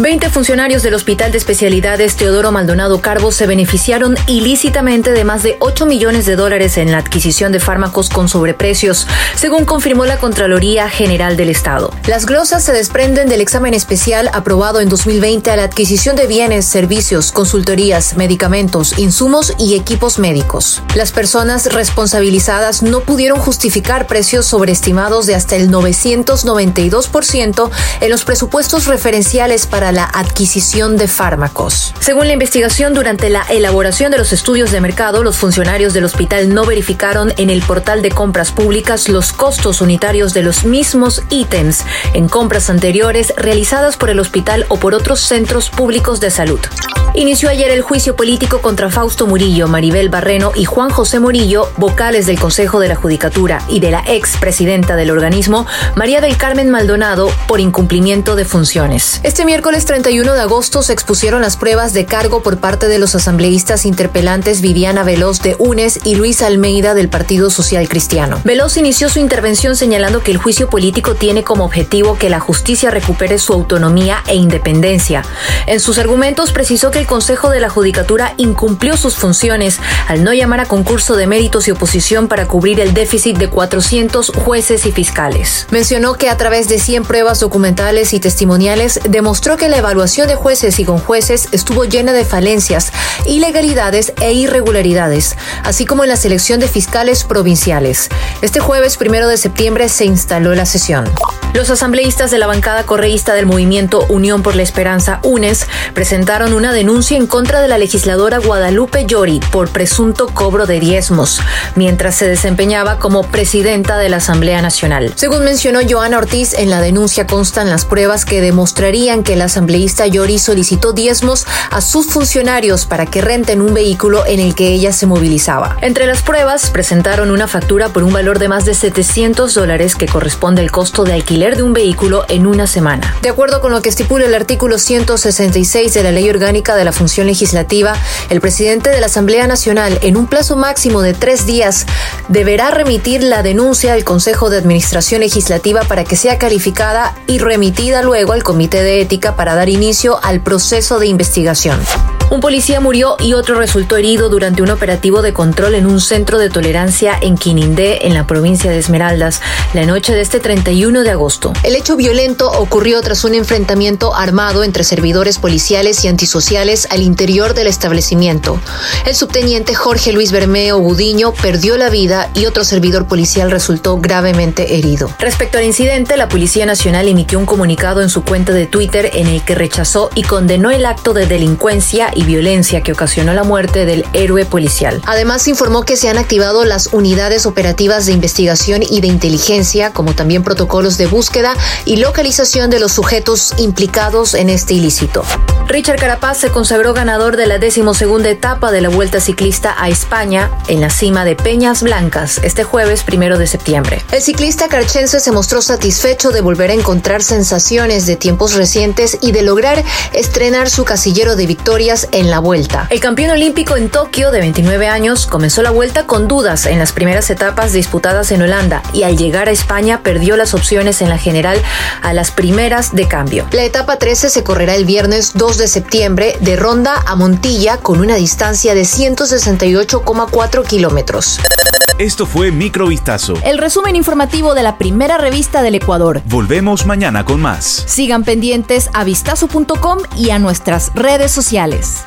20 funcionarios del Hospital de Especialidades Teodoro Maldonado Carbo se beneficiaron ilícitamente de más de 8 millones de dólares en la adquisición de fármacos con sobreprecios, según confirmó la Contraloría General del Estado. Las glosas se desprenden del examen especial aprobado en 2020 a la adquisición de bienes, servicios, consultorías, medicamentos, insumos y equipos médicos. Las personas responsabilizadas no pudieron justificar precios sobreestimados de hasta el 992% en los presupuestos referenciales para la adquisición de fármacos. Según la investigación, durante la elaboración de los estudios de mercado, los funcionarios del hospital no verificaron en el portal de compras públicas los costos unitarios de los mismos ítems en compras anteriores realizadas por el hospital o por otros centros públicos de salud. Inició ayer el juicio político contra Fausto Murillo, Maribel Barreno y Juan José Murillo, vocales del Consejo de la Judicatura y de la ex presidenta del organismo, María del Carmen Maldonado, por incumplimiento de funciones. Este miércoles 31 de agosto se expusieron las pruebas de cargo por parte de los asambleístas interpelantes Viviana Veloz de UNES y Luis Almeida del Partido Social Cristiano. Veloz inició su intervención señalando que el juicio político tiene como objetivo que la justicia recupere su autonomía e independencia. En sus argumentos precisó que el Consejo de la Judicatura incumplió sus funciones al no llamar a concurso de méritos y oposición para cubrir el déficit de 400 jueces y fiscales. Mencionó que a través de 100 pruebas documentales y testimoniales demostró que la evaluación de jueces y con jueces estuvo llena de falencias, ilegalidades e irregularidades, así como en la selección de fiscales provinciales. Este jueves primero de septiembre se instaló la sesión. Los asambleístas de la bancada correísta del movimiento Unión por la Esperanza, UNES, presentaron una denuncia en contra de la legisladora Guadalupe Llori por presunto cobro de diezmos, mientras se desempeñaba como presidenta de la Asamblea Nacional. Según mencionó Joana Ortiz, en la denuncia constan las pruebas que demostrarían que la asambleísta Llori solicitó diezmos a sus funcionarios para que renten un vehículo en el que ella se movilizaba. Entre las pruebas, presentaron una factura por un valor de más de 700 dólares que corresponde al costo de alquiler de un vehículo en una semana. De acuerdo con lo que estipula el artículo 166 de la Ley Orgánica de la Función Legislativa, el presidente de la Asamblea Nacional, en un plazo máximo de tres días, deberá remitir la denuncia al Consejo de Administración Legislativa para que sea calificada y remitida luego al Comité de Ética para dar inicio al proceso de investigación. Un policía murió y otro resultó herido durante un operativo de control en un centro de tolerancia en Quinindé, en la provincia de Esmeraldas, la noche de este 31 de agosto. El hecho violento ocurrió tras un enfrentamiento armado entre servidores policiales y antisociales al interior del establecimiento. El subteniente Jorge Luis Bermeo Gudiño perdió la vida y otro servidor policial resultó gravemente herido. Respecto al incidente, la Policía Nacional emitió un comunicado en su cuenta de Twitter en el que rechazó y condenó el acto de delincuencia y violencia que ocasionó la muerte del héroe policial. Además, informó que se han activado las unidades operativas de investigación y de inteligencia, como también protocolos de búsqueda y localización de los sujetos implicados en este ilícito. Richard Carapaz se consagró ganador de la decimosegunda etapa de la Vuelta Ciclista a España en la cima de Peñas Blancas este jueves primero de septiembre. El ciclista carchense se mostró satisfecho de volver a encontrar sensaciones de tiempos recientes y de lograr estrenar su casillero de victorias en la vuelta. El campeón olímpico en Tokio de 29 años comenzó la vuelta con dudas en las primeras etapas disputadas en Holanda y al llegar a España perdió las opciones en la general a las primeras de cambio. La etapa 13 se correrá el viernes 2 de septiembre de Ronda a Montilla con una distancia de 168,4 kilómetros. Esto fue Microvistazo. El resumen informativo de la primera revista del Ecuador. Volvemos mañana con más. Sigan pendientes a vistazo.com y a nuestras redes sociales.